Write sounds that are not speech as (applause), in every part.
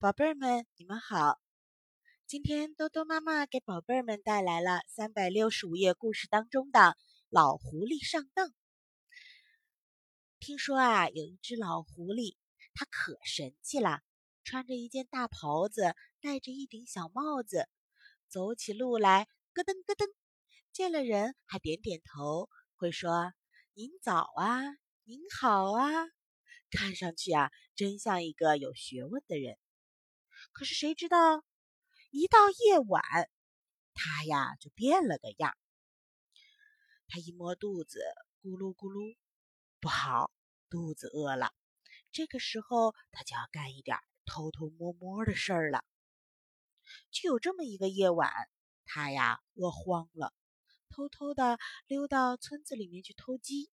宝贝儿们，你们好！今天多多妈妈给宝贝儿们带来了三百六十五页故事当中的《老狐狸上当》。听说啊，有一只老狐狸，它可神气了，穿着一件大袍子，戴着一顶小帽子，走起路来咯噔咯噔，见了人还点点头，会说“您早啊，您好啊”，看上去啊，真像一个有学问的人。可是谁知道，一到夜晚，他呀就变了个样。他一摸肚子，咕噜咕噜，不好，肚子饿了。这个时候，他就要干一点偷偷摸摸的事儿了。就有这么一个夜晚，他呀饿慌了，偷偷的溜到村子里面去偷鸡。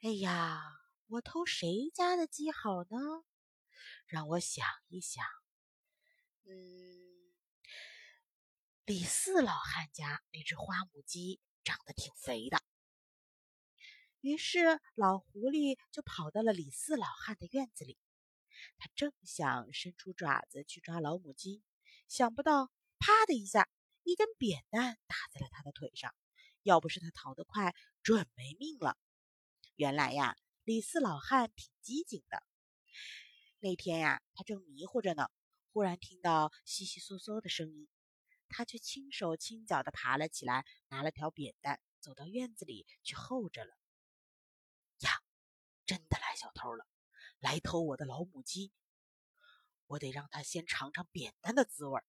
哎呀，我偷谁家的鸡好呢？让我想一想，嗯，李四老汉家那只花母鸡长得挺肥的。于是老狐狸就跑到了李四老汉的院子里，他正想伸出爪子去抓老母鸡，想不到啪的一下，一根扁担打在了他的腿上。要不是他逃得快，准没命了。原来呀，李四老汉挺机警的。那天呀，他正迷糊着呢，忽然听到悉悉嗦嗦的声音，他却轻手轻脚的爬了起来，拿了条扁担，走到院子里去候着了。呀，真的来小偷了，来偷我的老母鸡，我得让他先尝尝扁担的滋味。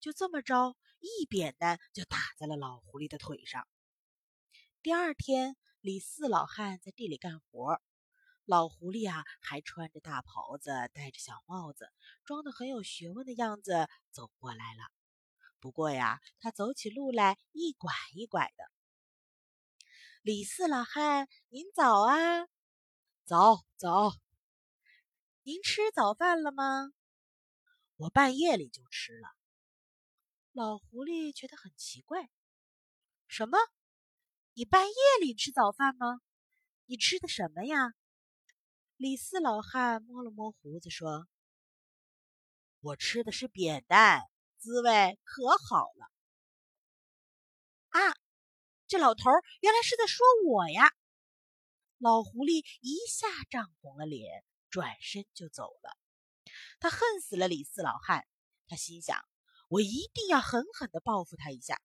就这么着，一扁担就打在了老狐狸的腿上。第二天，李四老汉在地里干活。老狐狸啊，还穿着大袍子，戴着小帽子，装的很有学问的样子走过来了。不过呀，他走起路来一拐一拐的。李四老汉，您早啊！早早。您吃早饭了吗？我半夜里就吃了。老狐狸觉得很奇怪。什么？你半夜里吃早饭吗？你吃的什么呀？李四老汉摸了摸胡子，说：“我吃的是扁担，滋味可好了。”啊，这老头原来是在说我呀！老狐狸一下涨红了脸，转身就走了。他恨死了李四老汉，他心想：我一定要狠狠的报复他一下。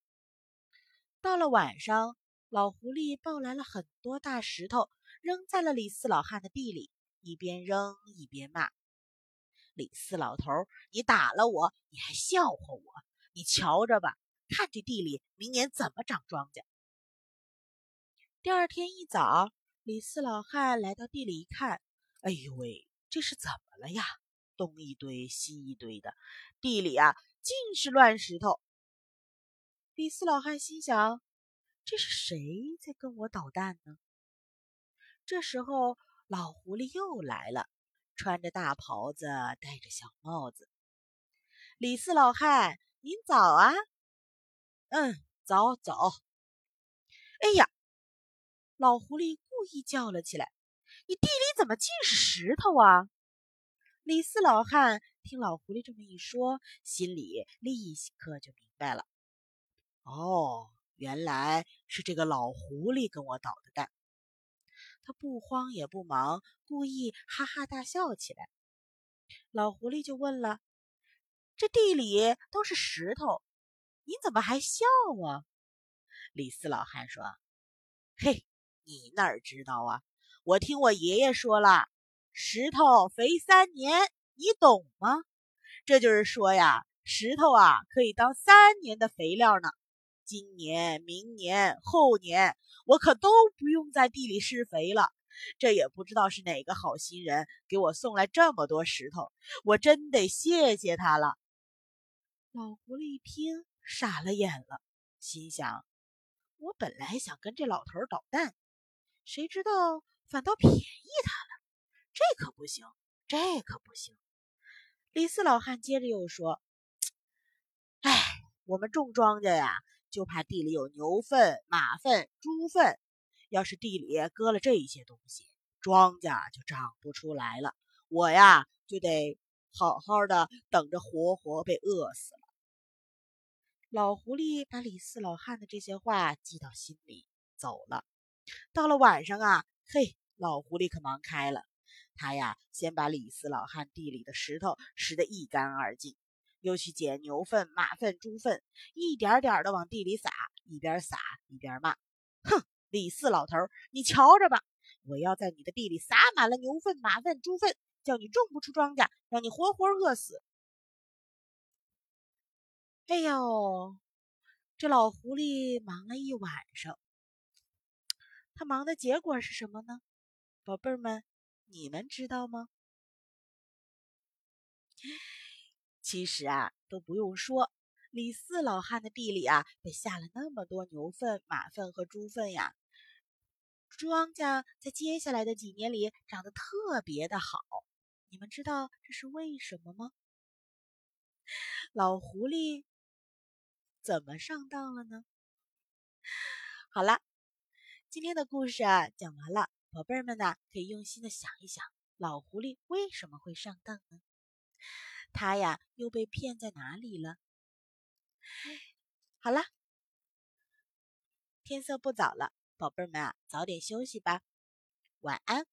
到了晚上，老狐狸抱来了很多大石头，扔在了李四老汉的地里。一边扔一边骂：“李四老头，你打了我，你还笑话我？你瞧着吧，看这地里明年怎么长庄稼。”第二天一早，李四老汉来到地里一看，哎呦喂，这是怎么了呀？东一堆西一堆的，地里啊尽是乱石头。李四老汉心想：这是谁在跟我捣蛋呢？这时候。老狐狸又来了，穿着大袍子，戴着小帽子。李四老汉，您早啊！嗯，早早。哎呀，老狐狸故意叫了起来：“你地里怎么尽是石头啊？”李四老汉听老狐狸这么一说，心里立刻就明白了：“哦，原来是这个老狐狸跟我捣的蛋。”他不慌也不忙，故意哈哈大笑起来。老狐狸就问了：“这地里都是石头，你怎么还笑啊？”李四老汉说：“嘿，你哪知道啊？我听我爷爷说了，石头肥三年，你懂吗？这就是说呀，石头啊可以当三年的肥料呢。”今年、明年、后年，我可都不用在地里施肥了。这也不知道是哪个好心人给我送来这么多石头，我真得谢谢他了。老狐狸一听，傻了眼了，心想：我本来想跟这老头捣蛋，谁知道反倒便宜他了。这可不行，这可不行。李四老汉接着又说：“ (tsk) 哎，我们种庄稼呀。”就怕地里有牛粪、马粪、猪粪，要是地里搁了这些东西，庄稼就长不出来了。我呀，就得好好的等着活活被饿死了。老狐狸把李四老汉的这些话记到心里，走了。到了晚上啊，嘿，老狐狸可忙开了。他呀，先把李四老汉地里的石头拾得一干二净，又去捡牛粪、马粪、猪粪，一点点的往地里撒，一边撒一边骂：“哼，李四老头，你瞧着吧，我要在你的地里撒满了牛粪、马粪、猪粪，叫你种不出庄稼，让你活活饿死。”哎呦，这老狐狸忙了一晚上，他忙的结果是什么呢？宝贝儿们，你们知道吗？其实啊，都不用说，李四老汉的地里啊，被下了那么多牛粪、马粪和猪粪呀，庄稼在接下来的几年里长得特别的好。你们知道这是为什么吗？老狐狸。怎么上当了呢？好了，今天的故事啊讲完了，宝贝儿们呢可以用心的想一想，老狐狸为什么会上当呢？他呀又被骗在哪里了？好了，天色不早了，宝贝儿们啊早点休息吧，晚安。